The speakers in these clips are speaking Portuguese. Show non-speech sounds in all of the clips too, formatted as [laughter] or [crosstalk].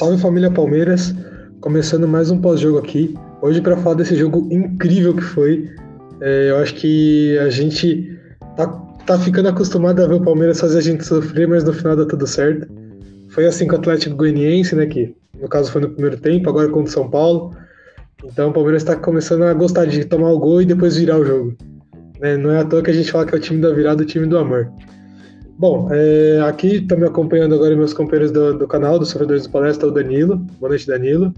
Salve família Palmeiras, começando mais um pós-jogo aqui. Hoje para falar desse jogo incrível que foi. É, eu acho que a gente tá, tá ficando acostumado a ver o Palmeiras fazer a gente sofrer, mas no final dá tudo certo. Foi assim com o Atlético Goianiense, né? Que no caso foi no primeiro tempo, agora contra o São Paulo. Então o Palmeiras está começando a gostar de tomar o gol e depois virar o jogo. Né? Não é à toa que a gente fala que é o time da virada, o time do amor. Bom, é, aqui estão me acompanhando agora meus companheiros do, do canal, dos Sofredores do Palestra, o Danilo. Boa noite, Danilo.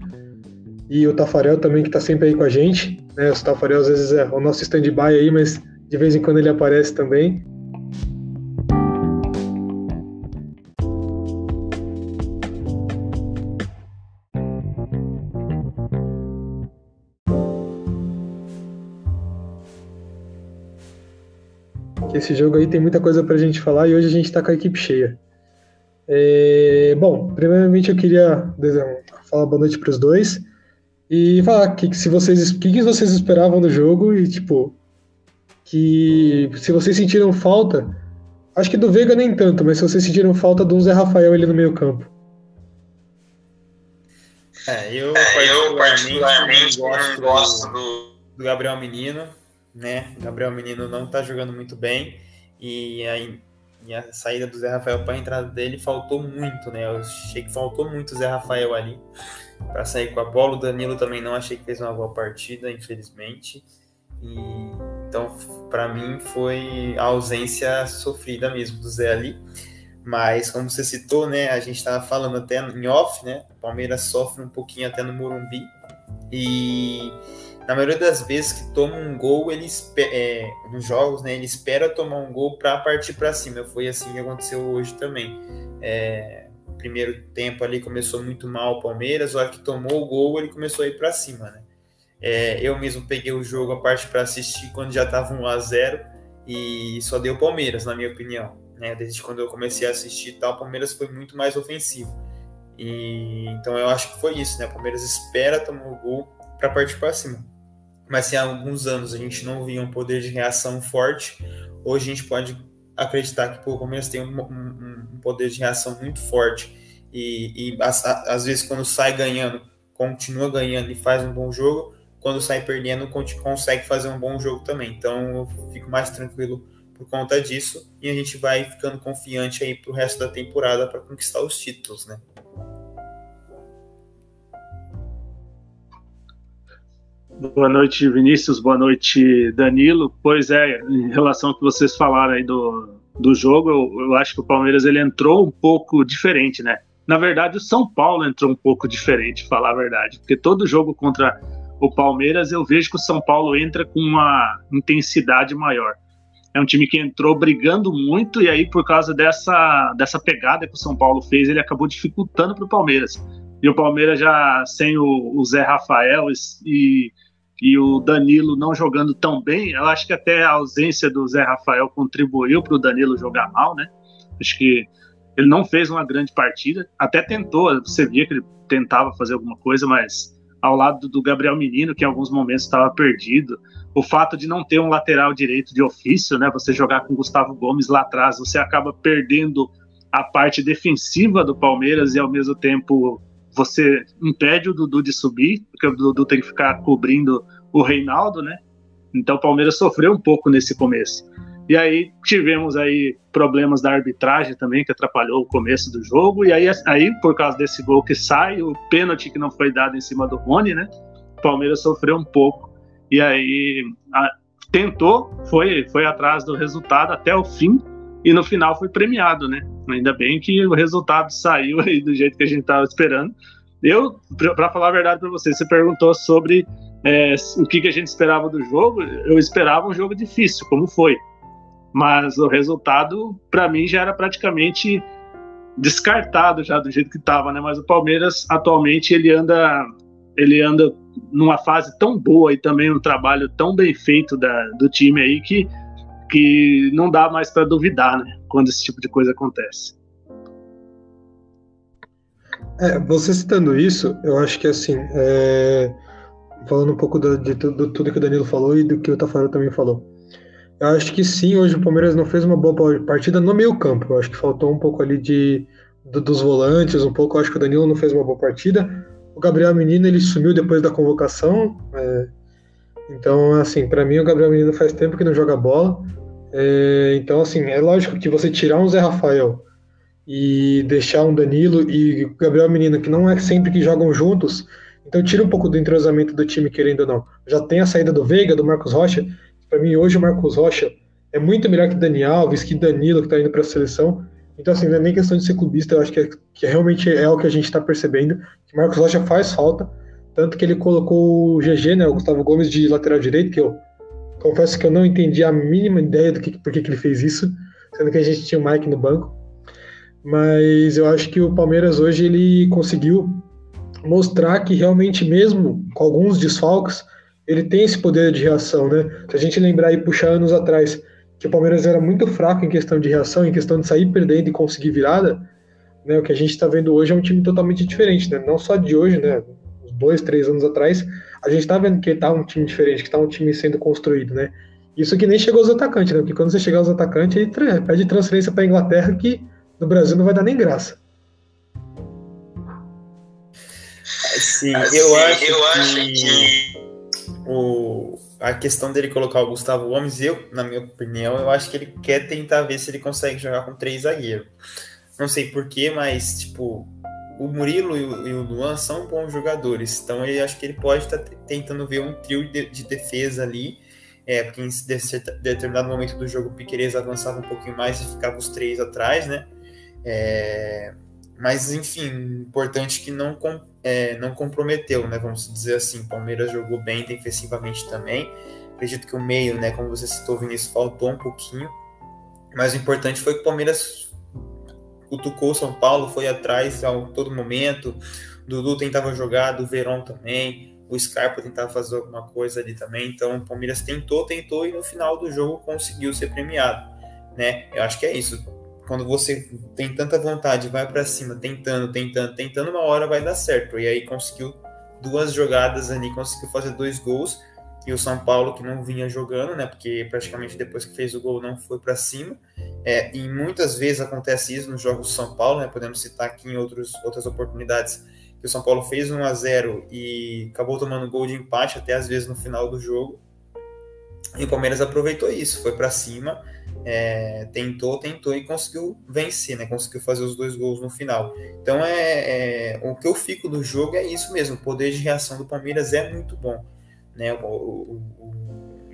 E o Tafarel também, que está sempre aí com a gente. Né? O Tafarel às vezes é o nosso stand-by aí, mas de vez em quando ele aparece também. Esse jogo aí tem muita coisa pra gente falar e hoje a gente tá com a equipe cheia. É, bom, primeiramente eu queria falar boa noite pros dois e falar que, que se vocês, que, que vocês esperavam do jogo e tipo que se vocês sentiram falta, acho que do Veiga nem tanto, mas se vocês sentiram falta do Zé Rafael ali no meio campo. É, eu, é, eu particularmente, gosto, gosto do, do Gabriel Menino né? Gabriel Menino não tá jogando muito bem e a, e a saída do Zé Rafael para a entrada dele faltou muito, né? Eu achei que faltou muito o Zé Rafael ali para sair com a bola. O Danilo também não achei que fez uma boa partida, infelizmente. E, então, para mim, foi a ausência sofrida mesmo do Zé ali. Mas, como você citou, né? A gente estava falando até em off, né? O Palmeiras sofre um pouquinho até no Morumbi. E na maioria das vezes que toma um gol, ele é, nos jogos, né, ele espera tomar um gol para partir para cima. Foi assim que aconteceu hoje também. É, primeiro tempo ali começou muito mal o Palmeiras, a hora que tomou o gol, ele começou a ir para cima, né? É, eu mesmo peguei o jogo a parte para assistir quando já estava 1 a 0 e só deu Palmeiras, na minha opinião. Né? Desde quando eu comecei a assistir, tal, o Palmeiras foi muito mais ofensivo. E então eu acho que foi isso, né? O Palmeiras espera tomar o gol para partir para cima mas se há alguns anos a gente não via um poder de reação forte, hoje a gente pode acreditar que o Palmeiras tem um, um, um, poder de reação muito forte e, e às vezes quando sai ganhando, continua ganhando e faz um bom jogo, quando sai perdendo, consegue fazer um bom jogo também. Então eu fico mais tranquilo por conta disso e a gente vai ficando confiante aí para o resto da temporada para conquistar os títulos, né? Boa noite, Vinícius. Boa noite, Danilo. Pois é, em relação ao que vocês falaram aí do, do jogo, eu, eu acho que o Palmeiras ele entrou um pouco diferente, né? Na verdade, o São Paulo entrou um pouco diferente, falar a verdade, porque todo jogo contra o Palmeiras eu vejo que o São Paulo entra com uma intensidade maior. É um time que entrou brigando muito e aí por causa dessa, dessa pegada que o São Paulo fez, ele acabou dificultando para o Palmeiras. E o Palmeiras já sem o, o Zé Rafael e, e o Danilo não jogando tão bem, eu acho que até a ausência do Zé Rafael contribuiu para o Danilo jogar mal, né? Acho que ele não fez uma grande partida, até tentou, você via que ele tentava fazer alguma coisa, mas ao lado do Gabriel Menino, que em alguns momentos estava perdido, o fato de não ter um lateral direito de ofício, né? Você jogar com Gustavo Gomes lá atrás, você acaba perdendo a parte defensiva do Palmeiras e ao mesmo tempo você impede o Dudu de subir, porque o Dudu tem que ficar cobrindo o Reinaldo, né? Então o Palmeiras sofreu um pouco nesse começo. E aí tivemos aí problemas da arbitragem também que atrapalhou o começo do jogo. E aí, aí por causa desse gol que sai, o pênalti que não foi dado em cima do Rony, né? O Palmeiras sofreu um pouco. E aí a, tentou, foi, foi atrás do resultado até o fim e no final foi premiado, né? Ainda bem que o resultado saiu aí do jeito que a gente estava esperando. Eu, para falar a verdade para você, você perguntou sobre é, o que, que a gente esperava do jogo. Eu esperava um jogo difícil, como foi. Mas o resultado, para mim, já era praticamente descartado já do jeito que estava, né? Mas o Palmeiras atualmente ele anda ele anda numa fase tão boa e também um trabalho tão bem feito da, do time aí que que não dá mais para duvidar, né? Quando esse tipo de coisa acontece. É, você citando isso, eu acho que assim, é, falando um pouco de, de, de, tudo que o Danilo falou e do que o Tafarel também falou. Eu acho que sim, hoje o Palmeiras não fez uma boa partida no meio campo. Eu acho que faltou um pouco ali de do, dos volantes um pouco. Eu acho que o Danilo não fez uma boa partida. O Gabriel Menino ele sumiu depois da convocação. É, então, assim, para mim o Gabriel Menino faz tempo que não joga bola. É, então, assim, é lógico que você tirar um Zé Rafael e deixar um Danilo e Gabriel Menino, que não é sempre que jogam juntos, então tira um pouco do entrosamento do time, querendo ou não. Já tem a saída do Veiga, do Marcos Rocha. Para mim, hoje o Marcos Rocha é muito melhor que Dani Alves, que Danilo, que está indo para a seleção. Então, assim, não é nem questão de ser clubista, eu acho que, é, que realmente é o que a gente está percebendo, que Marcos Rocha faz falta, tanto que ele colocou o GG, né, o Gustavo Gomes, de lateral direito, que eu confesso que eu não entendi a mínima ideia do que, por que, ele fez isso, sendo que a gente tinha o Mike no banco. Mas eu acho que o Palmeiras hoje ele conseguiu mostrar que realmente, mesmo com alguns desfalques, ele tem esse poder de reação, né? Se a gente lembrar e puxar anos atrás, que o Palmeiras era muito fraco em questão de reação, em questão de sair perdendo e conseguir virada, né? O que a gente está vendo hoje é um time totalmente diferente, né? Não só de hoje, né? Dois, três anos atrás, a gente está vendo que está um time diferente, que está um time sendo construído, né? Isso que nem chegou aos atacantes, né? Porque quando você chegar aos atacantes, ele pede transferência para Inglaterra que no Brasil não vai dar nem graça. Sim, assim, eu, acho, eu acho que, o, a questão dele colocar o Gustavo Gomes, eu, na minha opinião, eu acho que ele quer tentar ver se ele consegue jogar com três zagueiros. Não sei porquê, mas, tipo, o Murilo e o, Luan são bons jogadores, então eu acho que ele pode estar tá tentando ver um trio de, de defesa ali, é, porque em determinado momento do jogo o Piqueires avançava um pouquinho mais e ficava os três atrás, né? É, mas, enfim, importante que não é, não comprometeu, né? Vamos dizer assim, Palmeiras jogou bem defensivamente também. Acredito que o meio, né? Como você citou, Vinícius, faltou um pouquinho. Mas o importante foi que o Palmeiras cutucou São Paulo, foi atrás a todo momento. O Dudu tentava jogar, do Verón também. O Scarpa tentava fazer alguma coisa ali também. Então o Palmeiras tentou, tentou e no final do jogo conseguiu ser premiado, né? Eu acho que é isso quando você tem tanta vontade, vai para cima, tentando, tentando, tentando, uma hora vai dar certo. E aí conseguiu duas jogadas ali, conseguiu fazer dois gols. E o São Paulo, que não vinha jogando, né? Porque praticamente depois que fez o gol não foi para cima. É, e muitas vezes acontece isso nos jogos do São Paulo, né? Podemos citar aqui em outros, outras oportunidades que o São Paulo fez 1 a 0 e acabou tomando gol de empate até às vezes no final do jogo. E o Palmeiras aproveitou isso, foi para cima é, tentou, tentou e conseguiu vencer, né? Conseguiu fazer os dois gols no final. Então é, é, o que eu fico do jogo é isso mesmo. O poder de reação do Palmeiras é muito bom, né?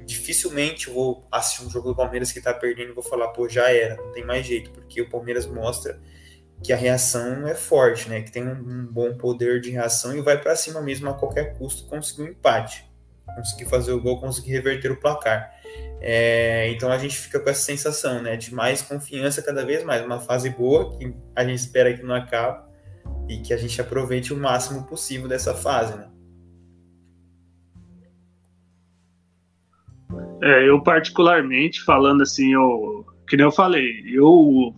Dificilmente vou assistir um jogo do Palmeiras que tá perdendo e vou falar, pô, já era, não tem mais jeito, porque o Palmeiras mostra que a reação é forte, né? Que tem um, um bom poder de reação e vai para cima mesmo a qualquer custo conseguir um empate, conseguir fazer o gol, conseguir reverter o placar. É, então a gente fica com essa sensação né, de mais confiança cada vez mais, uma fase boa que a gente espera que não acabe e que a gente aproveite o máximo possível dessa fase. Né? É, eu particularmente falando assim, eu, que nem eu falei, eu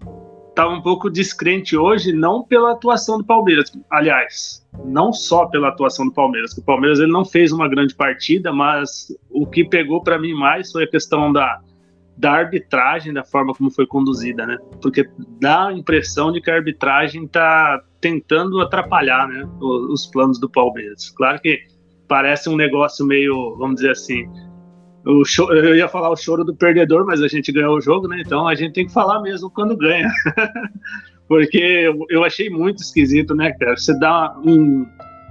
estava um pouco descrente hoje, não pela atuação do Palmeiras, aliás, não só pela atuação do Palmeiras, que o Palmeiras ele não fez uma grande partida, mas o que pegou para mim mais foi a questão da, da arbitragem, da forma como foi conduzida, né? Porque dá a impressão de que a arbitragem está tentando atrapalhar, né, os, os planos do Palmeiras. Claro que parece um negócio meio, vamos dizer assim, o eu ia falar o choro do perdedor, mas a gente ganhou o jogo, né? Então a gente tem que falar mesmo quando ganha. [laughs] Porque eu, eu, achei muito esquisito, né, cara? Você dá um,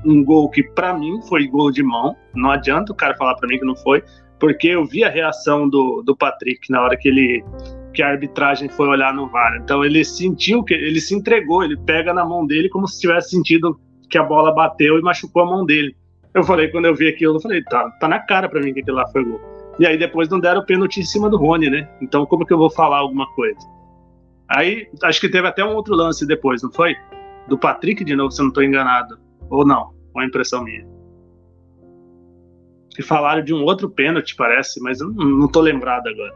um gol que para mim foi gol de mão, não adianta o cara falar para mim que não foi, porque eu vi a reação do, do Patrick na hora que ele que a arbitragem foi olhar no VAR. Então ele sentiu que ele se entregou, ele pega na mão dele como se tivesse sentido que a bola bateu e machucou a mão dele. Eu falei, quando eu vi aquilo, eu falei, tá, tá na cara para mim que aquilo lá foi gol. E aí depois não deram o pênalti em cima do Rony, né? Então como que eu vou falar alguma coisa? Aí acho que teve até um outro lance depois, não foi? Do Patrick de novo, se eu não estou enganado. Ou não, uma impressão minha. Que falaram de um outro pênalti, parece, mas eu não, tô lembrado agora.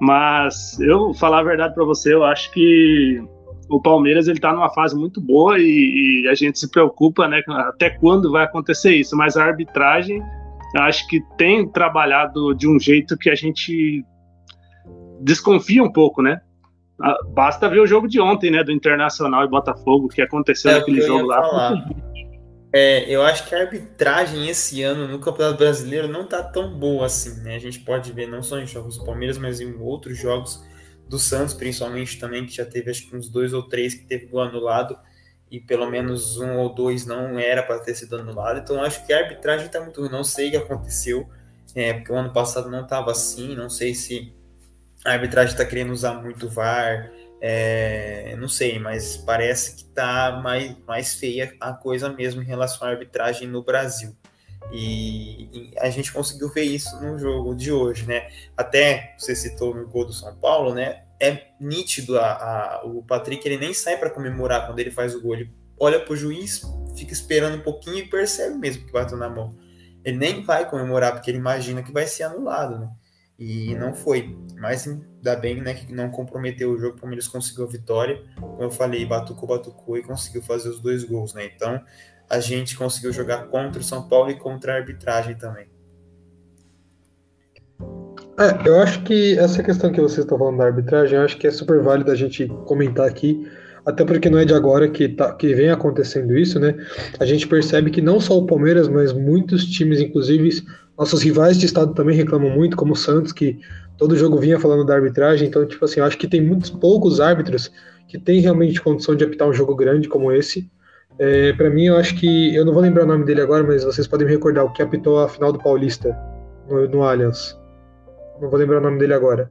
Mas eu falar a verdade para você, eu acho que o Palmeiras ele tá numa fase muito boa e, e, a gente se preocupa, né, até quando vai acontecer isso, mas a arbitragem acho que tem trabalhado de um jeito que a gente desconfia um pouco, né? Ah, basta ver o jogo de ontem, né? Do Internacional e Botafogo, que aconteceu é, naquele jogo lá. É, eu acho que a arbitragem esse ano no Campeonato Brasileiro não tá tão boa assim, né? A gente pode ver não só em jogos do Palmeiras, mas em outros jogos do Santos, principalmente também, que já teve acho que uns dois ou três que teve gol anulado e pelo menos um ou dois não era para ter sido anulado. Então acho que a arbitragem está muito ruim. Não sei o que aconteceu, é, porque o ano passado não estava assim. Não sei se a arbitragem está querendo usar muito VAR, é, não sei, mas parece que está mais, mais feia a coisa mesmo em relação à arbitragem no Brasil. E, e, a gente conseguiu ver isso no jogo de hoje, né? Até você citou no gol do São Paulo, né? É nítido a, a o Patrick ele nem sai para comemorar quando ele faz o gol. Ele olha pro juiz, fica esperando um pouquinho e percebe mesmo que bateu na mão. Ele nem vai comemorar porque ele imagina que vai ser anulado, né? E não foi. Mas ainda bem né, que não comprometeu o jogo, o Palmeiras conseguiu a vitória. Como eu falei, batucou, batucou e conseguiu fazer os dois gols, né? Então a gente conseguiu jogar contra o São Paulo e contra a arbitragem também. É, eu acho que essa questão que vocês estão falando da arbitragem, eu acho que é super válida a gente comentar aqui, até porque não é de agora que, tá, que vem acontecendo isso, né? A gente percebe que não só o Palmeiras, mas muitos times, inclusive nossos rivais de estado também reclamam muito, como o Santos, que todo jogo vinha falando da arbitragem, então, tipo assim, eu acho que tem muitos poucos árbitros que têm realmente condição de apitar um jogo grande como esse, é, para mim, eu acho que. Eu não vou lembrar o nome dele agora, mas vocês podem me recordar o que apitou a final do Paulista no, no Allianz. Não vou lembrar o nome dele agora.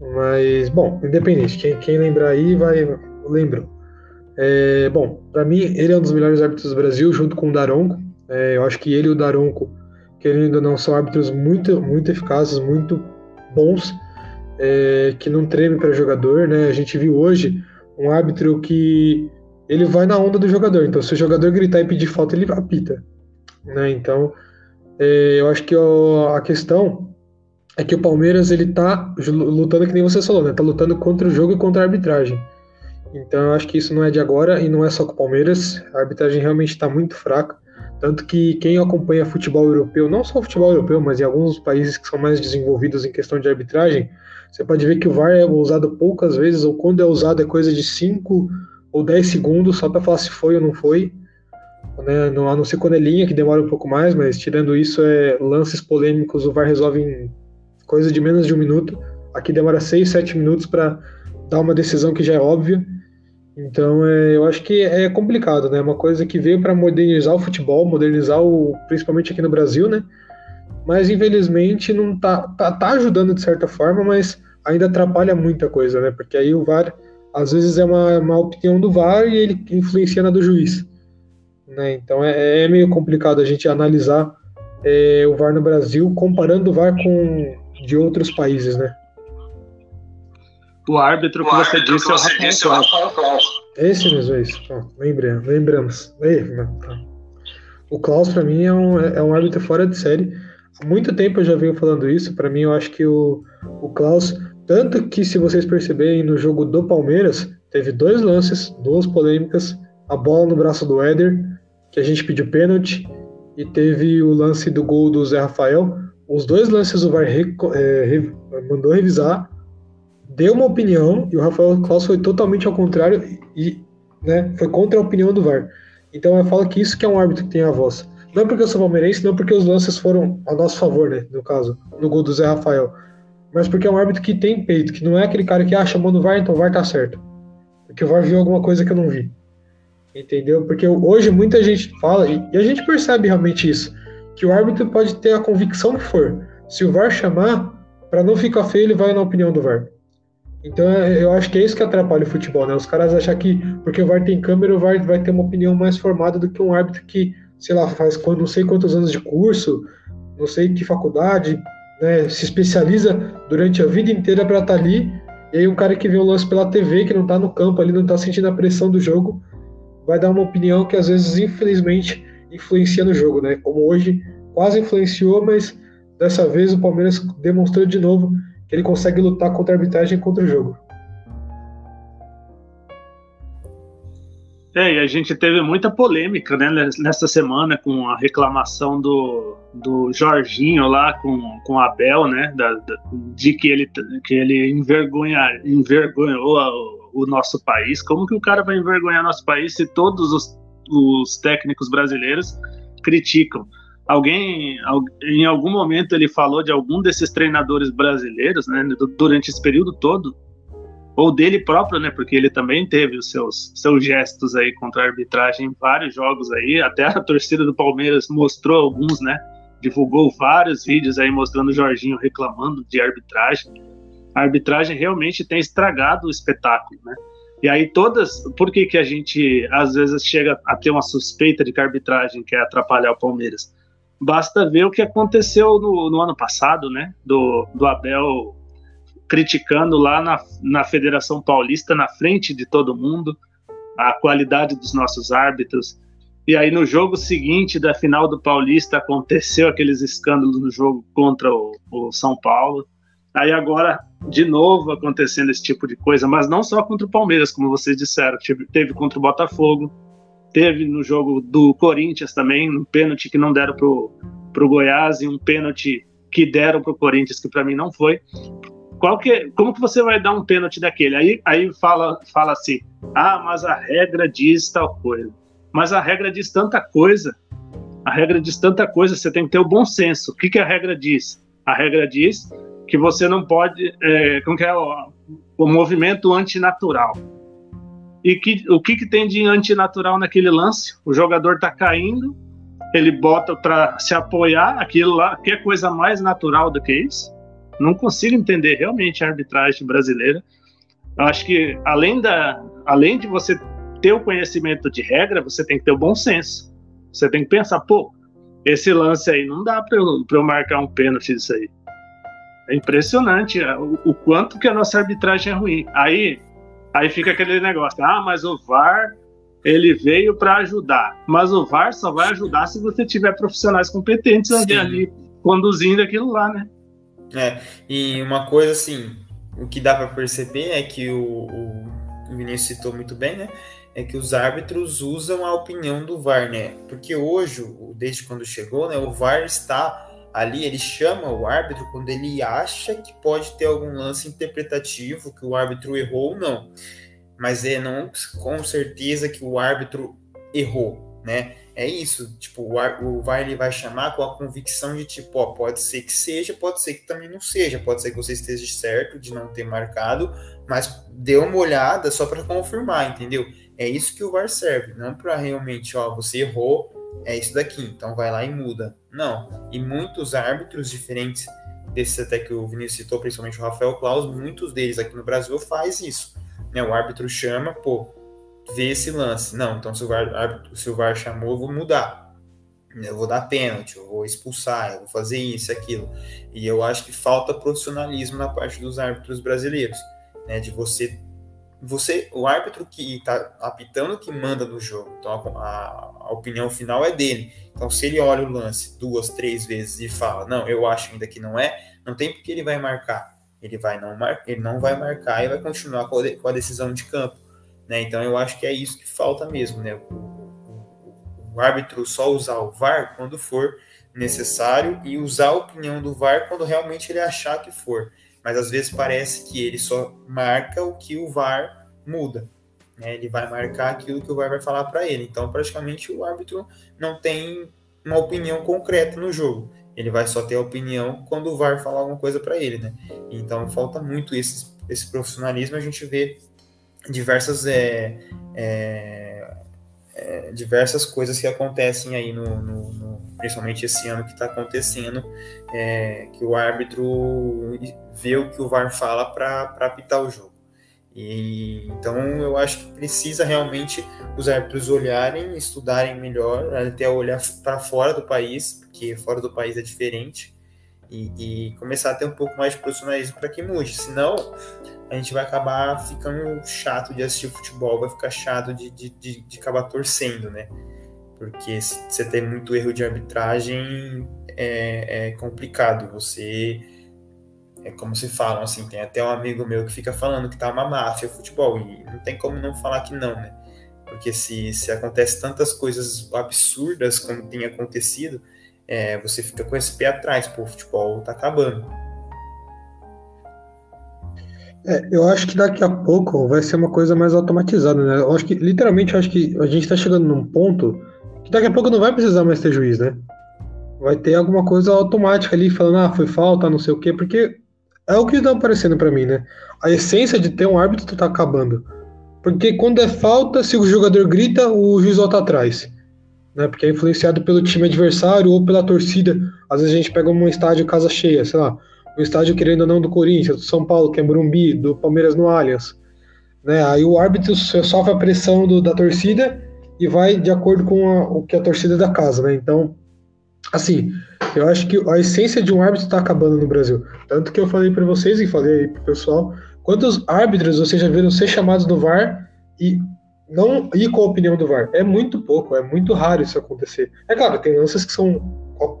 Mas, bom, independente. Quem, quem lembrar aí vai. Lembro. É, bom, para mim, ele é um dos melhores árbitros do Brasil, junto com o Daronco. É, eu acho que ele e o Daronco, querendo ou não, são árbitros muito, muito eficazes, muito bons, é, que não tremem para jogador. Né? A gente viu hoje um árbitro que ele vai na onda do jogador. Então, se o jogador gritar e pedir falta, ele apita. Né? Então, é, eu acho que a questão é que o Palmeiras ele tá lutando que nem você falou, né? Tá lutando contra o jogo e contra a arbitragem. Então, eu acho que isso não é de agora e não é só com o Palmeiras. A arbitragem realmente está muito fraca. Tanto que quem acompanha futebol europeu, não só futebol europeu, mas em alguns países que são mais desenvolvidos em questão de arbitragem, você pode ver que o VAR é usado poucas vezes, ou quando é usado é coisa de 5 ou 10 segundos só para falar se foi ou não foi. Né? Não, a não ser quando é linha, que demora um pouco mais, mas tirando isso, é lances polêmicos, o VAR resolve em coisa de menos de um minuto. Aqui demora 6, 7 minutos para dar uma decisão que já é óbvia. Então, é, eu acho que é complicado, né? É uma coisa que veio para modernizar o futebol, modernizar o, principalmente aqui no Brasil, né? Mas infelizmente não tá, tá, tá ajudando de certa forma, mas ainda atrapalha muita coisa, né? Porque aí o VAR às vezes é uma, uma opinião do VAR e ele influencia na do juiz. Né? Então é, é meio complicado a gente analisar é, o VAR no Brasil comparando o VAR com de outros países, né? O árbitro que você disse é o Rafael Klaus. Esse mesmo, é isso. Oh, lembramos. lembramos. Tá. O Klaus, para mim, é um, é um árbitro fora de série. Há muito tempo eu já venho falando isso. Para mim, eu acho que o, o Klaus tanto que, se vocês perceberem, no jogo do Palmeiras, teve dois lances, duas polêmicas, a bola no braço do Éder, que a gente pediu pênalti, e teve o lance do gol do Zé Rafael. Os dois lances o VAR é, mandou revisar, deu uma opinião, e o Rafael Claus foi totalmente ao contrário, e né, foi contra a opinião do VAR. Então eu falo que isso que é um árbitro que tem a voz. Não porque eu sou palmeirense, não porque os lances foram a nosso favor, né? No caso, no gol do Zé Rafael mas porque é um árbitro que tem peito, que não é aquele cara que, ah, chamou no VAR, então o VAR tá certo. Porque o VAR viu alguma coisa que eu não vi. Entendeu? Porque hoje muita gente fala, e a gente percebe realmente isso, que o árbitro pode ter a convicção que for. Se o VAR chamar, para não ficar feio, ele vai na opinião do VAR. Então é, eu acho que é isso que atrapalha o futebol, né? Os caras acham que porque o VAR tem câmera, o VAR vai ter uma opinião mais formada do que um árbitro que, sei lá, faz não sei quantos anos de curso, não sei que faculdade, né, se especializa durante a vida inteira para estar tá ali, e aí um cara que vê o lance pela TV, que não está no campo ali, não está sentindo a pressão do jogo, vai dar uma opinião que às vezes, infelizmente, influencia no jogo, né? Como hoje quase influenciou, mas dessa vez o Palmeiras demonstrou de novo que ele consegue lutar contra a arbitragem contra o jogo. É, e a gente teve muita polêmica né, nessa semana com a reclamação do, do Jorginho lá com, com Abel, né? Da, da, de que ele, que ele envergonha, envergonhou o nosso país. Como que o cara vai envergonhar nosso país se todos os, os técnicos brasileiros criticam? Alguém, em algum momento, ele falou de algum desses treinadores brasileiros, né? Durante esse período todo, ou dele próprio, né? Porque ele também teve os seus, seus gestos aí contra a arbitragem em vários jogos aí. Até a torcida do Palmeiras mostrou alguns, né? Divulgou vários vídeos aí mostrando o Jorginho reclamando de arbitragem. A arbitragem realmente tem estragado o espetáculo, né? E aí todas, por que, que a gente às vezes chega a ter uma suspeita de que a arbitragem quer atrapalhar o Palmeiras? Basta ver o que aconteceu no, no ano passado, né? Do, do Abel criticando lá na, na Federação Paulista, na frente de todo mundo, a qualidade dos nossos árbitros. E aí no jogo seguinte da final do Paulista aconteceu aqueles escândalos no jogo contra o, o São Paulo. Aí agora de novo acontecendo esse tipo de coisa, mas não só contra o Palmeiras, como vocês disseram, teve, teve contra o Botafogo, teve no jogo do Corinthians também, um pênalti que não deram pro, pro Goiás e um pênalti que deram pro Corinthians que para mim não foi qual que, como que você vai dar um pênalti daquele? Aí, aí fala, fala assim, ah, mas a regra diz tal coisa. Mas a regra diz tanta coisa. A regra diz tanta coisa, você tem que ter o bom senso. O que, que a regra diz? A regra diz que você não pode, é, como que é o, o movimento antinatural. E que, o que, que tem de antinatural naquele lance? O jogador está caindo, ele bota para se apoiar, aquilo lá, que é coisa mais natural do que isso? não consigo entender realmente a arbitragem brasileira. Eu acho que além da, além de você ter o conhecimento de regra, você tem que ter o bom senso. Você tem que pensar, pô, esse lance aí não dá para eu, eu marcar um pênalti disso aí. É impressionante o, o, quanto que a nossa arbitragem é ruim. Aí, aí fica aquele negócio, ah, mas o VAR ele veio para ajudar. Mas o VAR só vai ajudar se você tiver profissionais competentes ali, ali conduzindo aquilo lá, né? É, e uma coisa assim, o que dá para perceber é que o, o, Vinícius citou muito bem, né? É que os árbitros usam a opinião do VAR, né? Porque hoje, desde quando chegou, né, o VAR está ali, ele chama o árbitro quando ele acha que pode ter algum lance interpretativo, que o árbitro errou ou não. Mas é não com certeza que o árbitro errou, né? é isso, tipo, o, o VAR ele vai chamar com a convicção de tipo, ó, pode ser que seja, pode ser que também não seja, pode ser que você esteja certo de não ter marcado, mas dê uma olhada só para confirmar, entendeu? É isso que o VAR serve, não para realmente, ó, você errou, é isso daqui, então vai lá e muda. Não. E muitos árbitros diferentes desses até que o Vinícius citou, principalmente o Rafael Claus, muitos deles aqui no Brasil faz isso. Né? O árbitro chama, pô, ver esse lance. Não, então se o VAR, se o VAR chamou, eu vou mudar. Eu vou dar pênalti, eu vou expulsar, eu vou fazer isso, aquilo. E eu acho que falta profissionalismo na parte dos árbitros brasileiros, né? De você, você, o árbitro que está apitando que manda no jogo. Então a, a, opinião final é dele. Então se ele olha o lance duas, três vezes e fala, não, eu acho ainda que não é, não tem porque ele vai marcar. Ele vai não mar, ele não vai marcar e vai continuar com a, com a decisão de campo. Né? Então eu acho que é isso que falta mesmo, né? O, o, o, árbitro só usar o VAR quando for necessário e usar a opinião do VAR quando realmente ele achar que for. Mas às vezes parece que ele só marca o que o VAR muda. Né? Ele vai marcar aquilo que o VAR vai falar para ele. Então praticamente o árbitro não tem uma opinião concreta no jogo. Ele vai só ter a opinião quando o VAR falar alguma coisa para ele, né? Então falta muito esse, esse profissionalismo. A gente vê diversas é, é, é, diversas coisas que acontecem aí no, no, no principalmente esse ano que está acontecendo é, que o árbitro vê o que o VAR fala para apitar o jogo e então eu acho que precisa realmente os árbitros olharem estudarem melhor até olhar para fora do país porque fora do país é diferente e, e começar a ter um pouco mais de profissionalismo para que mude senão a gente vai acabar ficando chato de assistir futebol, vai ficar chato de, de, de, de acabar torcendo, né? Porque você tem muito erro de arbitragem, é, é complicado. Você é como se falam, assim, tem até um amigo meu que fica falando que tá uma máfia futebol, e não tem como não falar que não, né? Porque se, se acontece tantas coisas absurdas como tem acontecido, é, você fica com esse pé atrás, pô, o futebol tá acabando. É, eu acho que daqui a pouco vai ser uma coisa mais automatizada, né? Eu acho que, literalmente, eu acho que a gente tá chegando num ponto que daqui a pouco não vai precisar mais ter juiz, né? Vai ter alguma coisa automática ali falando, ah, foi falta, não sei o quê, porque é o que está aparecendo para mim, né? A essência de ter um árbitro tá acabando. Porque quando é falta, se o jogador grita, o juiz volta atrás. Né? Porque é influenciado pelo time adversário ou pela torcida. Às vezes a gente pega um estádio casa cheia, sei lá, um estádio querendo ou não do Corinthians, do São Paulo, que é Morumbi, do Palmeiras no Allianz. Né? Aí o árbitro sofre a pressão do, da torcida e vai de acordo com a, o que a torcida da casa, né? Então, assim, eu acho que a essência de um árbitro está acabando no Brasil. Tanto que eu falei para vocês e falei aí pro pessoal, quantos árbitros vocês já viram ser chamados do VAR e não ir com a opinião do VAR? É muito pouco, é muito raro isso acontecer. É claro, tem lances que são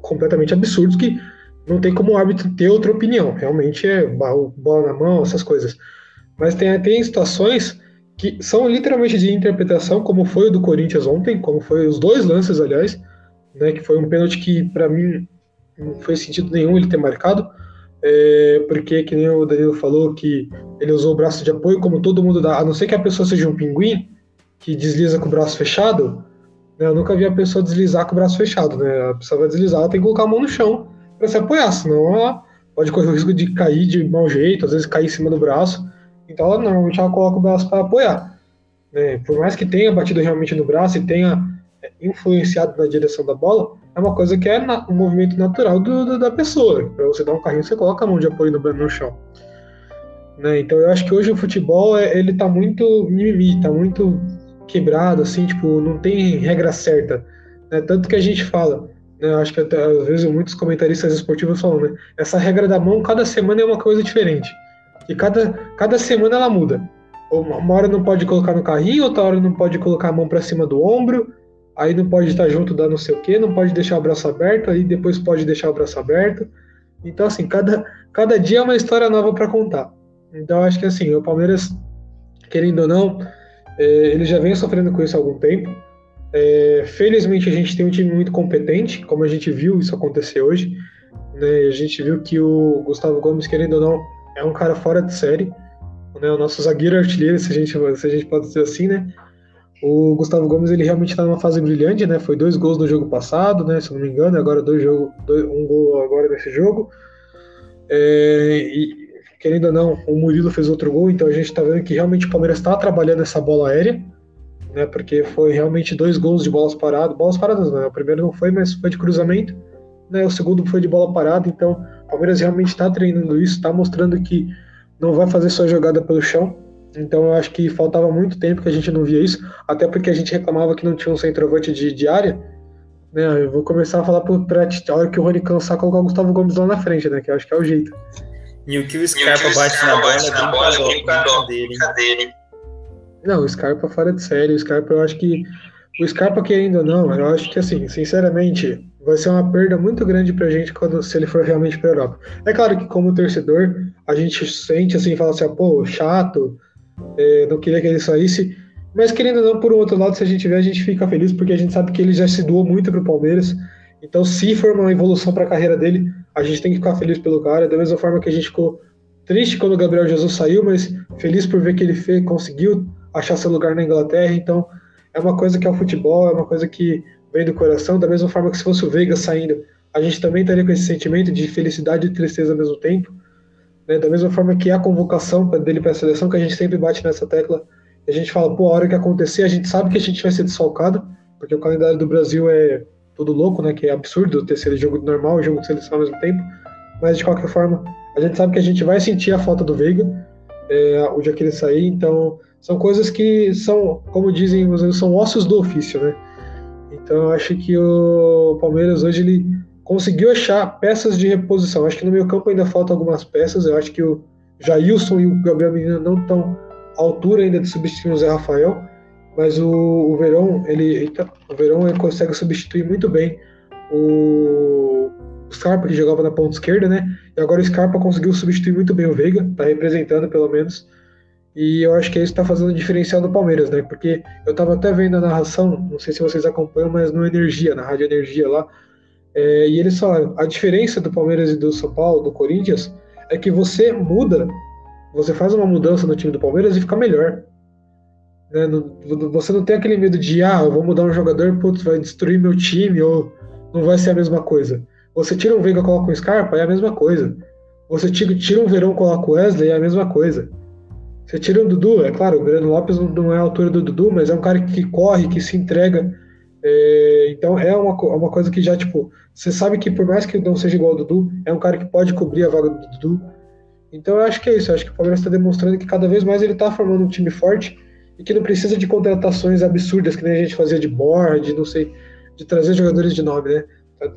completamente absurdos que não tem como o árbitro ter outra opinião. Realmente é bola na mão, essas coisas. Mas tem, tem situações que são literalmente de interpretação, como foi o do Corinthians ontem, como foi os dois lances, aliás, né, que foi um pênalti que, para mim, não fez sentido nenhum ele ter marcado, é, porque, que nem o Danilo falou, que ele usou o braço de apoio, como todo mundo dá, a não ser que a pessoa seja um pinguim, que desliza com o braço fechado, né, eu nunca vi a pessoa deslizar com o braço fechado, né, a pessoa vai deslizar, ela tem que colocar a mão no chão para se apoiar, senão ela pode correr o risco de cair de mau jeito, às vezes cair em cima do braço, então ela normalmente ela coloca o braço para apoiar. Né, por mais que tenha batido realmente no braço e tenha influenciado na direção da bola, é uma coisa que é na, um movimento natural do, do, da pessoa. Para você dar um carrinho, você coloca a mão de apoio no, no chão. Né? Então eu acho que hoje o futebol é, ele tá muito mimimi, tá muito quebrado, assim, tipo, não tem regra certa. Né? Tanto que a gente fala, né? Eu acho que até, às vezes muitos comentaristas esportivos falam, né? Essa regra da mão, cada semana é uma coisa diferente. E cada, cada semana ela muda. Uma hora não pode colocar no carrinho, outra hora não pode colocar a mão para cima do ombro, aí não pode estar junto da não sei o que, não pode deixar o braço aberto, aí depois pode deixar o braço aberto. Então, assim, cada, cada dia é uma história nova para contar. Então, acho que, assim, o Palmeiras, querendo ou não, é, ele já vem sofrendo com isso há algum tempo. É, felizmente, a gente tem um time muito competente, como a gente viu isso acontecer hoje. Né? A gente viu que o Gustavo Gomes, querendo ou não, é um cara fora de série. Né? O nosso zagueiro artilheiro, se a gente, se a gente pode dizer assim, né? O Gustavo Gomes ele realmente está numa fase brilhante, né? Foi dois gols no jogo passado, né? Se não me engano, agora dois jogo, dois, um gol agora nesse jogo. É, e querendo ou não, o Murilo fez outro gol, então a gente está vendo que realmente o Palmeiras está trabalhando essa bola aérea, né? Porque foi realmente dois gols de bolas paradas, bolas paradas né? o primeiro não foi, mas foi de cruzamento, né? O segundo foi de bola parada, então o Palmeiras realmente está treinando isso, está mostrando que não vai fazer só jogada pelo chão, então eu acho que faltava muito tempo que a gente não via isso, até porque a gente reclamava que não tinha um centroavante de, de área. Né? Eu vou começar a falar para a hora que o Rony cansar, colocar o Gustavo Gomes lá na frente, né? Que eu acho que é o jeito. E o que o Scarpa bate na bola é brincadeira, dele. Não, o Scarpa fora de série. O Scarpa, eu acho que. O Scarpa, querendo ou não, eu acho que, assim, sinceramente, vai ser uma perda muito grande pra gente quando, se ele for realmente pra Europa. É claro que, como torcedor, a gente sente assim, fala assim, ah, pô, chato, é, não queria que ele saísse. Mas querendo ou não, por outro lado, se a gente ver, a gente fica feliz porque a gente sabe que ele já se doou muito pro Palmeiras. Então, se for uma evolução para a carreira dele, a gente tem que ficar feliz pelo cara. Da mesma forma que a gente ficou triste quando o Gabriel Jesus saiu, mas feliz por ver que ele fez, conseguiu achar seu lugar na Inglaterra. Então, é uma coisa que é o futebol, é uma coisa que vem do coração. Da mesma forma que se fosse o Veiga saindo, a gente também estaria com esse sentimento de felicidade e tristeza ao mesmo tempo. Né? Da mesma forma que a convocação dele para a seleção, que a gente sempre bate nessa tecla, a gente fala, pô, a hora que acontecer, a gente sabe que a gente vai ser desfalcado, porque o calendário do Brasil é tudo louco, né? Que é absurdo ter sido jogo normal e jogo de seleção ao mesmo tempo. Mas de qualquer forma, a gente sabe que a gente vai sentir a falta do Veiga é, o dia que ele sair. Então, são coisas que são, como dizem, são ossos do ofício, né? Então, eu acho que o Palmeiras hoje ele conseguiu achar peças de reposição. Acho que no meio campo ainda faltam algumas peças. Eu acho que o Jailson e o Gabriel Menino não estão à altura ainda de substituir o Zé Rafael, mas o, o Verão, ele, eita, o Verão ele consegue substituir muito bem o, o Scarpa, que jogava na ponta esquerda, né? E agora o Scarpa conseguiu substituir muito bem o Veiga, tá representando pelo menos. E eu acho que é isso está fazendo o diferencial do Palmeiras, né? Porque eu estava até vendo a narração, não sei se vocês acompanham, mas no Energia, na Rádio Energia lá, é, e eles falaram: a diferença do Palmeiras e do São Paulo, do Corinthians, é que você muda, você faz uma mudança no time do Palmeiras e fica melhor. Né? Você não tem aquele medo de, ah, eu vou mudar um jogador, putz, vai destruir meu time, ou não vai ser a mesma coisa. Você tira um Veiga e coloca um Scarpa, é a mesma coisa. Você tira um Verão e coloca o Wesley, é a mesma coisa. Você tira o Dudu, é claro, o Breno Lopes não é a altura do Dudu, mas é um cara que corre, que se entrega. É, então é uma, uma coisa que já, tipo, você sabe que por mais que não seja igual ao Dudu, é um cara que pode cobrir a vaga do Dudu. Então eu acho que é isso, eu acho que o Palmeiras está demonstrando que cada vez mais ele está formando um time forte e que não precisa de contratações absurdas, que nem a gente fazia de board, não sei, de trazer jogadores de nome, né?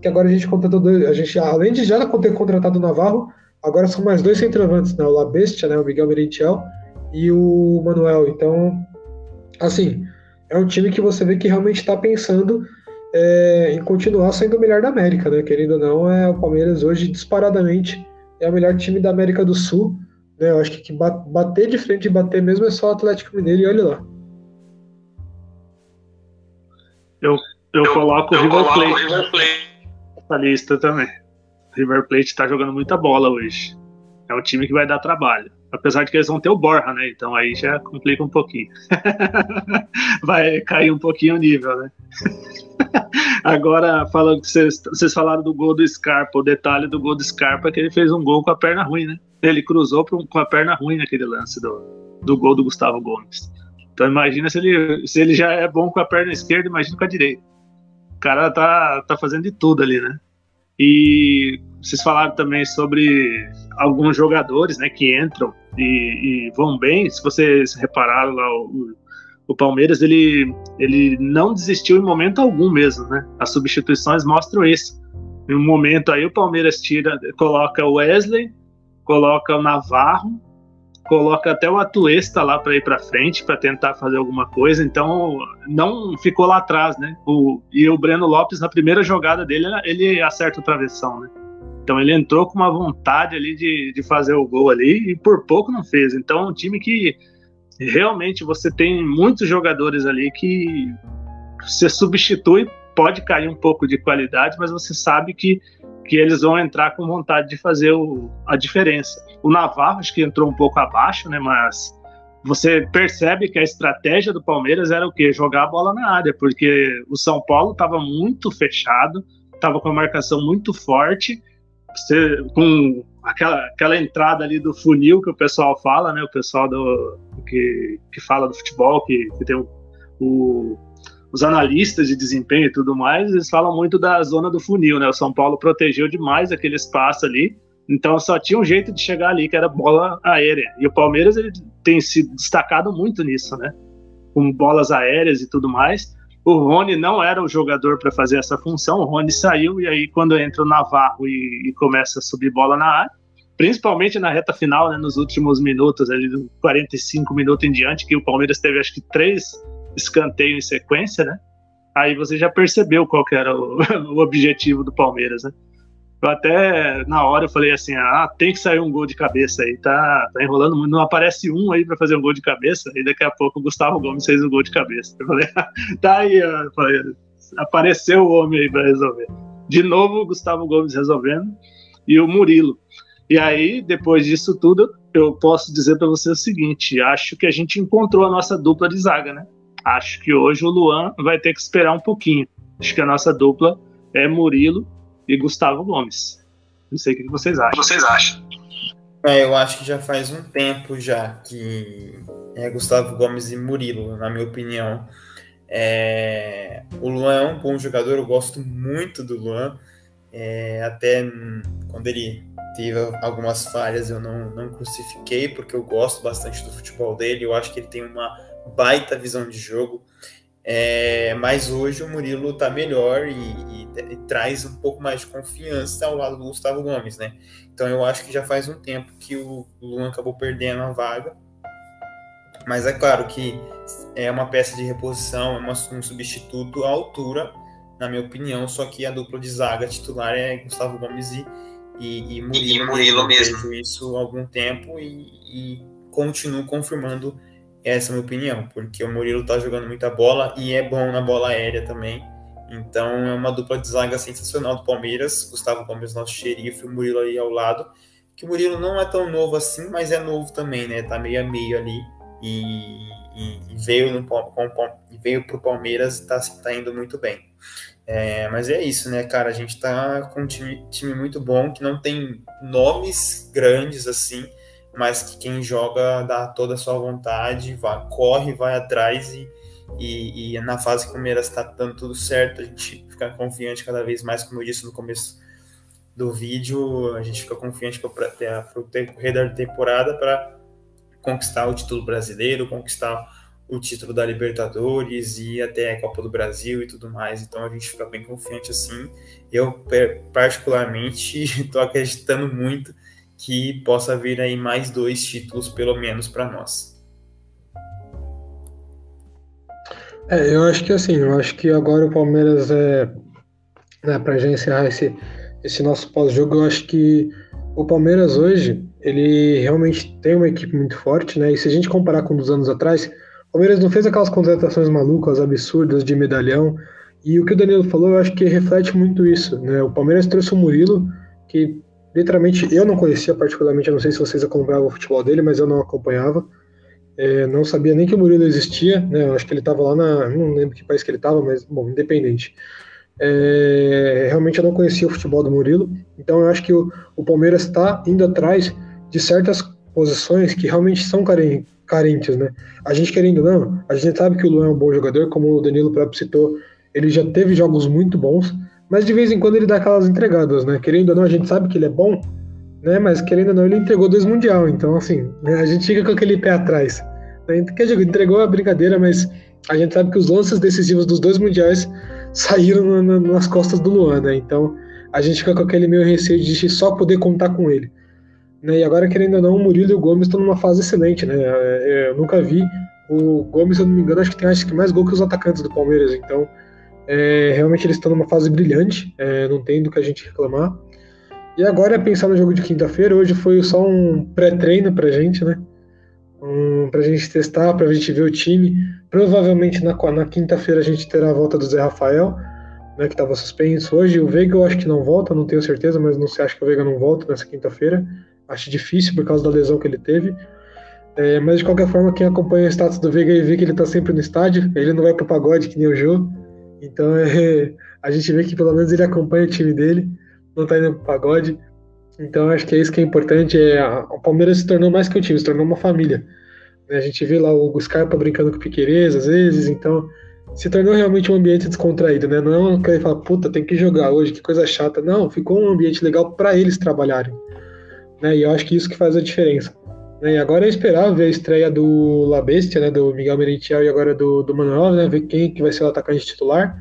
Que agora a gente contratou dois, a gente, além de já ter contratado o Navarro, agora são mais dois centroavantes, né? O La Bestia, né? O Miguel Merentiel e o Manuel. Então, assim, é um time que você vê que realmente está pensando é, em continuar sendo o melhor da América, né? Querendo ou não, é o Palmeiras hoje disparadamente é o melhor time da América do Sul. Né? Eu acho que, que bater de frente e bater mesmo é só o Atlético Mineiro e olha lá. Eu, eu, eu coloco o River Plate, River Plate nessa lista também. River Plate está jogando muita bola hoje. É um time que vai dar trabalho. Apesar de que eles vão ter o Borja, né? Então aí já complica um pouquinho. [laughs] vai cair um pouquinho o nível, né? [laughs] Agora, falando que vocês, vocês falaram do gol do Scarpa, o detalhe do gol do Scarpa é que ele fez um gol com a perna ruim, né? Ele cruzou com a perna ruim naquele lance do, do gol do Gustavo Gomes. Então imagina se ele, se ele já é bom com a perna esquerda, imagina com a direita. O cara tá, tá fazendo de tudo ali, né? E vocês falaram também sobre alguns jogadores né, que entram e, e vão bem. Se vocês repararam lá, o, o Palmeiras ele, ele não desistiu em momento algum mesmo, né? As substituições mostram isso. Em um momento aí o Palmeiras tira, coloca o Wesley, coloca o Navarro, coloca até o Atuesta lá para ir para frente para tentar fazer alguma coisa. Então não ficou lá atrás, né? O, e o Breno Lopes na primeira jogada dele ele acerta o travessão, né? Então ele entrou com uma vontade ali de, de fazer o gol ali e por pouco não fez. Então é um time que realmente você tem muitos jogadores ali que você substitui, pode cair um pouco de qualidade, mas você sabe que, que eles vão entrar com vontade de fazer o, a diferença. O Navarro acho que entrou um pouco abaixo, né? Mas você percebe que a estratégia do Palmeiras era o quê? Jogar a bola na área, porque o São Paulo estava muito fechado, estava com a marcação muito forte, você, com aquela, aquela entrada ali do funil que o pessoal fala, né? O pessoal do, que, que fala do futebol, que, que tem o, o, os analistas de desempenho e tudo mais, eles falam muito da zona do funil, né? O São Paulo protegeu demais aquele espaço ali, então só tinha um jeito de chegar ali, que era bola aérea. E o Palmeiras ele tem se destacado muito nisso, né? Com bolas aéreas e tudo mais. O Rony não era o jogador para fazer essa função. O Rony saiu e aí quando entra o Navarro e, e começa a subir bola na área, principalmente na reta final, né, nos últimos minutos, ali 45 minutos em diante, que o Palmeiras teve acho que três escanteios em sequência, né? Aí você já percebeu qual que era o, [laughs] o objetivo do Palmeiras, né? Eu até na hora eu falei assim, ah, tem que sair um gol de cabeça aí, tá, tá enrolando muito, não aparece um aí para fazer um gol de cabeça, e daqui a pouco o Gustavo Gomes fez um gol de cabeça. Eu falei, [laughs] tá aí, falei, apareceu o homem aí para resolver. De novo o Gustavo Gomes resolvendo e o Murilo. E aí, depois disso tudo, eu posso dizer para você o seguinte: acho que a gente encontrou a nossa dupla de zaga, né? Acho que hoje o Luan vai ter que esperar um pouquinho. Acho que a nossa dupla é Murilo e Gustavo Gomes. Não sei o que vocês acham. Vocês acham? É, eu acho que já faz um tempo já que é Gustavo Gomes e Murilo, na minha opinião. É... O Luan é um bom jogador, eu gosto muito do Luan. É... Até quando ele teve algumas falhas, eu não, não crucifiquei, porque eu gosto bastante do futebol dele, eu acho que ele tem uma baita visão de jogo. É, mas hoje o Murilo está melhor e, e, e, traz um pouco mais de confiança ao lado do Gustavo Gomes, né? Então eu acho que já faz um tempo que o Luan acabou perdendo a vaga. Mas é claro que é uma peça de reposição, é uma, um substituto à altura, na minha opinião, só que a dupla de zaga titular é Gustavo Gomes e, e, e Murilo, e Murilo mesmo. mesmo. isso há algum tempo e, e continuo confirmando essa é minha opinião, porque o Murilo tá jogando muita bola e é bom na bola aérea também. Então é uma dupla de zaga sensacional do Palmeiras. Gustavo Gomes, nosso xerife, o Murilo aí ao lado. Que o Murilo não é tão novo assim, mas é novo também, né? Tá meio a meio ali. E, e, e veio, no, com, veio pro Palmeiras e tá, tá indo muito bem. É, mas é isso, né, cara? A gente tá com um time, time muito bom, que não tem nomes grandes assim, mas que quem joga dá toda a sua vontade, vai, corre, vai atrás e, e, e na fase que o Palmeiras está dando tudo certo, a gente fica confiante cada vez mais, como eu disse no começo do vídeo, a gente fica confiante para o decorrer da temporada para conquistar o título brasileiro, conquistar o título da Libertadores e até a Copa do Brasil e tudo mais. Então a gente fica bem confiante assim. Eu particularmente [laughs] estou acreditando muito que possa vir aí mais dois títulos, pelo menos, para nós. É, eu acho que assim, eu acho que agora o Palmeiras é. Né, para já encerrar esse, esse nosso pós-jogo, eu acho que o Palmeiras hoje, ele realmente tem uma equipe muito forte, né? E se a gente comparar com dos anos atrás, o Palmeiras não fez aquelas contratações malucas, absurdas de medalhão. E o que o Danilo falou, eu acho que reflete muito isso, né? O Palmeiras trouxe o Murilo, que literalmente eu não conhecia particularmente, eu não sei se vocês acompanhavam o futebol dele, mas eu não acompanhava. É, não sabia nem que o Murilo existia, né? Eu acho que ele estava lá na. Não lembro que país que ele estava, mas, bom, independente. É, realmente eu não conhecia o futebol do Murilo, então eu acho que o, o Palmeiras está indo atrás de certas posições que realmente são carentes, né? A gente querendo não, a gente sabe que o Luan é um bom jogador, como o Danilo próprio citou, ele já teve jogos muito bons, mas de vez em quando ele dá aquelas entregadas, né? Querendo ou não, a gente sabe que ele é bom, né? Mas querendo ou não, ele entregou dois mundial, então assim, né? a gente fica com aquele pé atrás. Né? Quer dizer, entregou a brincadeira, mas a gente sabe que os lances decisivos dos dois mundiais [laughs] saíram na, nas costas do Luan, né? Então a gente fica com aquele meio receio de só poder contar com ele. Né? E agora, querendo ou não, o Murilo e o Gomes estão numa fase excelente, né? É, eu nunca vi o Gomes, se eu não me engano, acho que tem acho que mais gol que os atacantes do Palmeiras, então é, realmente eles estão numa fase brilhante, é, não tem do que a gente reclamar. E agora é pensar no jogo de quinta-feira. Hoje foi só um pré-treino pra gente, né? Um, pra gente testar, pra gente ver o time. Provavelmente na, na quinta-feira a gente terá a volta do Zé Rafael, né? Que estava suspenso hoje. O Veiga eu acho que não volta, não tenho certeza, mas não sei, acho que o Veiga não volta nessa quinta-feira. Acho difícil por causa da lesão que ele teve. É, mas de qualquer forma, quem acompanha o status do Veiga e vê que ele tá sempre no estádio, ele não vai pro pagode que nem o Jô. Então é, [laughs] a gente vê que pelo menos ele acompanha o time dele, não tá indo pro pagode. Então acho que é isso que é importante. É, o Palmeiras se tornou mais que um time, se tornou uma família. A gente vê lá o Scarpa brincando com o Piqueires às vezes, então se tornou realmente um ambiente descontraído, né? Não é um que fala, puta, tem que jogar hoje, que coisa chata. Não, ficou um ambiente legal para eles trabalharem. Né? E eu acho que isso que faz a diferença. Né? E agora é esperar ver a estreia do La Bestia, né? do Miguel Merentiel e agora do, do Manuel, né? ver quem que vai ser o atacante titular.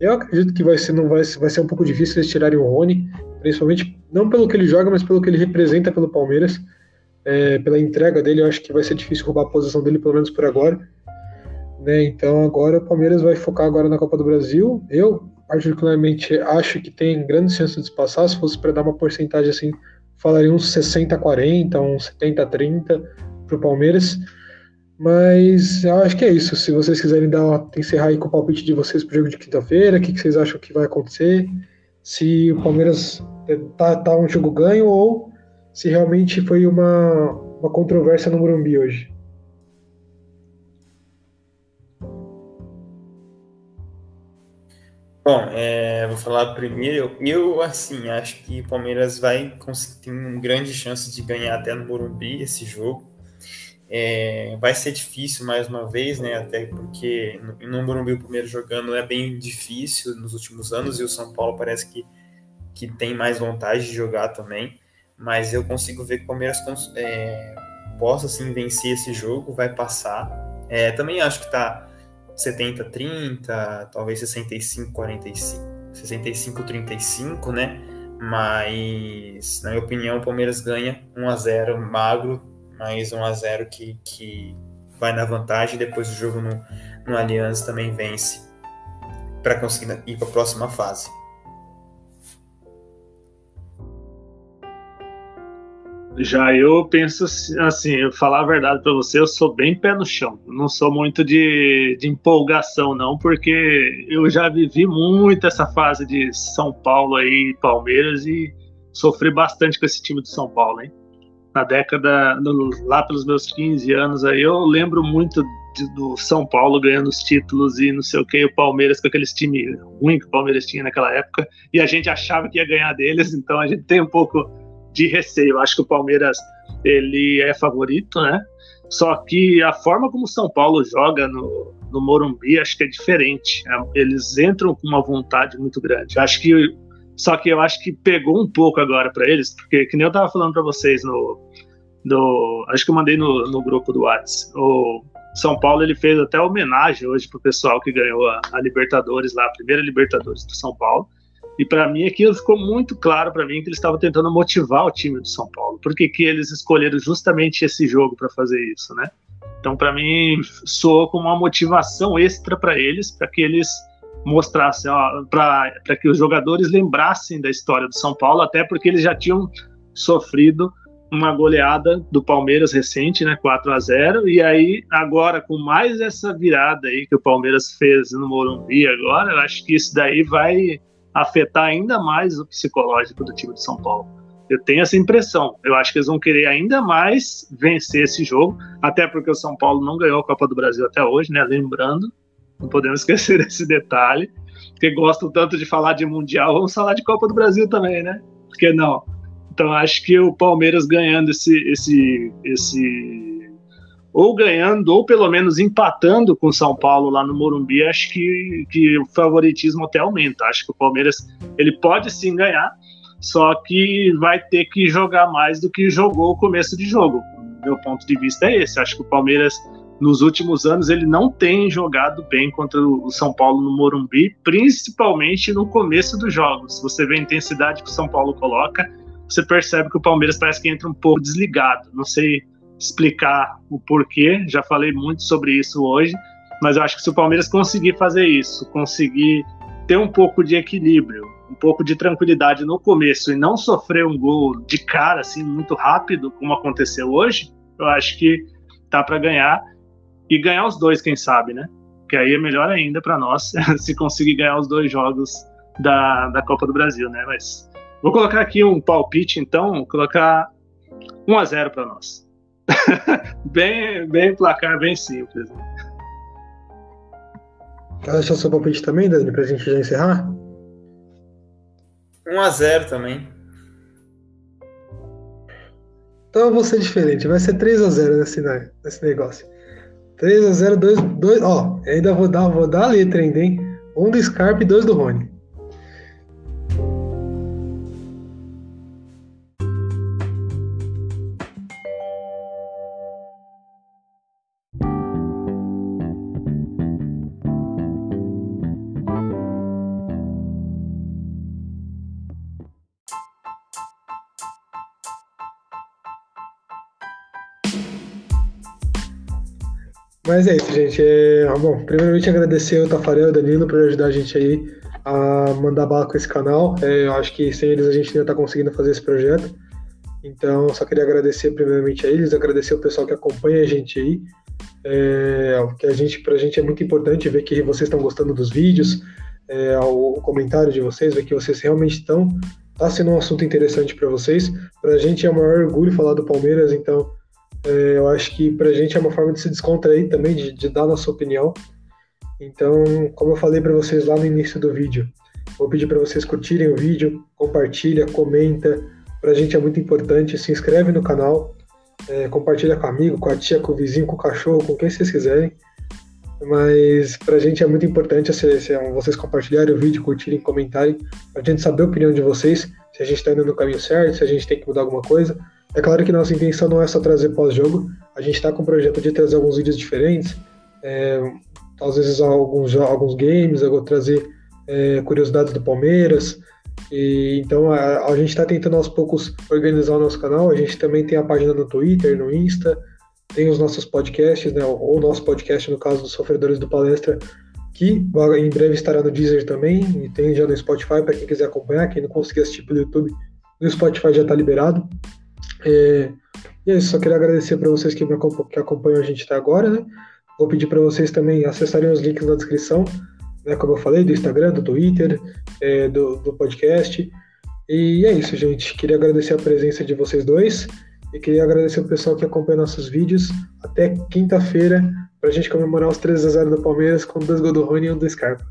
Eu acredito que vai ser, não vai, vai ser um pouco difícil eles tirarem o Rony, principalmente não pelo que ele joga, mas pelo que ele representa pelo Palmeiras. É, pela entrega dele, eu acho que vai ser difícil roubar a posição dele, pelo menos por agora. Né? Então agora o Palmeiras vai focar agora na Copa do Brasil. Eu, particularmente, acho que tem grandes chances de passar, se fosse para dar uma porcentagem assim falaria uns 60-40, uns 70-30 para o Palmeiras. Mas eu acho que é isso. Se vocês quiserem dar, encerrar aí com o palpite de vocês para o jogo de quinta-feira, o que, que, vocês acham que vai acontecer? Se o Palmeiras tá, tá um jogo ganho ou se realmente foi uma, uma controvérsia no Morumbi hoje. Bom, é, vou falar primeiro. Eu, assim, acho que o Palmeiras vai tem uma grande chance de ganhar até no Morumbi esse jogo. É, vai ser difícil mais uma vez, né? Até porque no, no Morumbi o primeiro jogando é bem difícil nos últimos anos e o São Paulo parece que, que tem mais vontade de jogar também. Mas eu consigo ver que o Palmeiras é, possa assim vencer esse jogo, vai passar. É, também acho que tá 70-30, talvez 65-45, 65-35, né? Mas, na minha opinião, o Palmeiras ganha 1x0 magro, mas 1x0 que, que vai na vantagem. Depois o jogo no, no Allianz também vence para conseguir ir para a próxima fase. Já eu penso assim, eu falar a verdade para você, eu sou bem pé no chão. não sou muito de, de empolgação, não, porque eu já vivi muito essa fase de São Paulo aí, Palmeiras, e sofri bastante com esse time do São Paulo, hein? Na década, no, lá pelos meus 15 anos aí, eu lembro muito de, do São Paulo ganhando os títulos e não sei o que, o Palmeiras com aqueles time ruim que o Palmeiras tinha naquela época, e a gente achava que ia ganhar deles, então a gente tem um pouco de receio. Acho que o Palmeiras ele é favorito, né? Só que a forma como o São Paulo joga no, no Morumbi acho que é diferente. É, eles entram com uma vontade muito grande. Acho que só que eu acho que pegou um pouco agora para eles, porque que nem eu tava falando para vocês no, no acho que eu mandei no, no grupo do WhatsApp. O São Paulo ele fez até homenagem hoje pro pessoal que ganhou a, a Libertadores lá, a primeira Libertadores do São Paulo. E para mim aquilo ficou muito claro para mim que eles estavam tentando motivar o time do São Paulo. Por que, que eles escolheram justamente esse jogo para fazer isso, né? Então para mim soou como uma motivação extra para eles, para que eles mostrassem, para que os jogadores lembrassem da história do São Paulo, até porque eles já tinham sofrido uma goleada do Palmeiras recente, né, 4 a 0, e aí agora com mais essa virada aí que o Palmeiras fez no Morumbi agora, eu acho que isso daí vai afetar ainda mais o psicológico do time de São Paulo. Eu tenho essa impressão. Eu acho que eles vão querer ainda mais vencer esse jogo, até porque o São Paulo não ganhou a Copa do Brasil até hoje, né? Lembrando, não podemos [laughs] esquecer desse detalhe, porque gostam tanto de falar de Mundial, vamos falar de Copa do Brasil também, né? Por que não? Então acho que o Palmeiras ganhando esse, esse, esse ou ganhando, ou pelo menos empatando com o São Paulo lá no Morumbi, acho que, que o favoritismo até aumenta. Acho que o Palmeiras ele pode sim ganhar, só que vai ter que jogar mais do que jogou o começo de jogo. Meu ponto de vista é esse. Acho que o Palmeiras nos últimos anos ele não tem jogado bem contra o São Paulo no Morumbi, principalmente no começo dos jogos. Você vê a intensidade que o São Paulo coloca, você percebe que o Palmeiras parece que entra um pouco desligado. Não sei explicar o porquê, já falei muito sobre isso hoje, mas eu acho que se o Palmeiras conseguir fazer isso, conseguir ter um pouco de equilíbrio, um pouco de tranquilidade no começo e não sofrer um gol de cara assim muito rápido, como aconteceu hoje, eu acho que tá para ganhar e ganhar os dois, quem sabe, né? Que aí é melhor ainda para nós [laughs] se conseguir ganhar os dois jogos da, da Copa do Brasil, né? Mas vou colocar aqui um palpite, então, colocar 1 a 0 para nós. [laughs] bem, bem placar, bem simples. Quer deixar seu palpite também, Dani, pra gente já encerrar? 1x0 também. Então eu vou ser diferente, vai ser 3x0 nesse, nesse negócio. 3x0, 2, 2. Ó, ainda vou dar, vou dar a letra ainda, hein? Um do Scarpa e dois do Rony. Mas é isso, gente. É, bom, primeiramente agradecer o Tafarel e o Danilo por ajudar a gente aí a mandar bala com esse canal. É, eu acho que sem eles a gente ainda está conseguindo fazer esse projeto. Então, só queria agradecer primeiramente a eles, agradecer o pessoal que acompanha a gente aí. É, que a gente, pra gente é muito importante ver que vocês estão gostando dos vídeos, é, o, o, comentário de vocês, ver que vocês realmente estão. Tá sendo um assunto interessante para vocês. Pra gente é um maior orgulho falar do Palmeiras, então é, eu acho que para a gente é uma forma de se descontrair também, de, de dar nossa opinião. Então, como eu falei para vocês lá no início do vídeo, vou pedir para vocês curtirem o vídeo, compartilha, comenta. Para a gente é muito importante. Se inscreve no canal, é, compartilha com amigo, com a tia, com o vizinho, com o cachorro, com quem vocês quiserem. Mas para a gente é muito importante vocês compartilharem o vídeo, curtirem, comentarem, para a gente saber a opinião de vocês, se a gente está indo no caminho certo, se a gente tem que mudar alguma coisa. É claro que nossa intenção não é só trazer pós-jogo, a gente está com o projeto de trazer alguns vídeos diferentes, é, às vezes alguns, alguns games, eu vou trazer é, curiosidades do Palmeiras. E, então a, a gente está tentando aos poucos organizar o nosso canal. A gente também tem a página no Twitter, no Insta, tem os nossos podcasts, né, ou o nosso podcast, no caso dos Sofredores do Palestra, que em breve estará no Deezer também, e tem já no Spotify para quem quiser acompanhar. Quem não conseguir assistir pelo YouTube, no Spotify já está liberado. É, e é isso, só queria agradecer para vocês que, me que acompanham a gente até agora, né? Vou pedir para vocês também acessarem os links na descrição, né, como eu falei, do Instagram, do Twitter, é, do, do podcast. E é isso, gente. Queria agradecer a presença de vocês dois e queria agradecer o pessoal que acompanha nossos vídeos. Até quinta-feira, para a gente comemorar os 3 a 0 do Palmeiras com dois gols do Rony e um do Scarpa.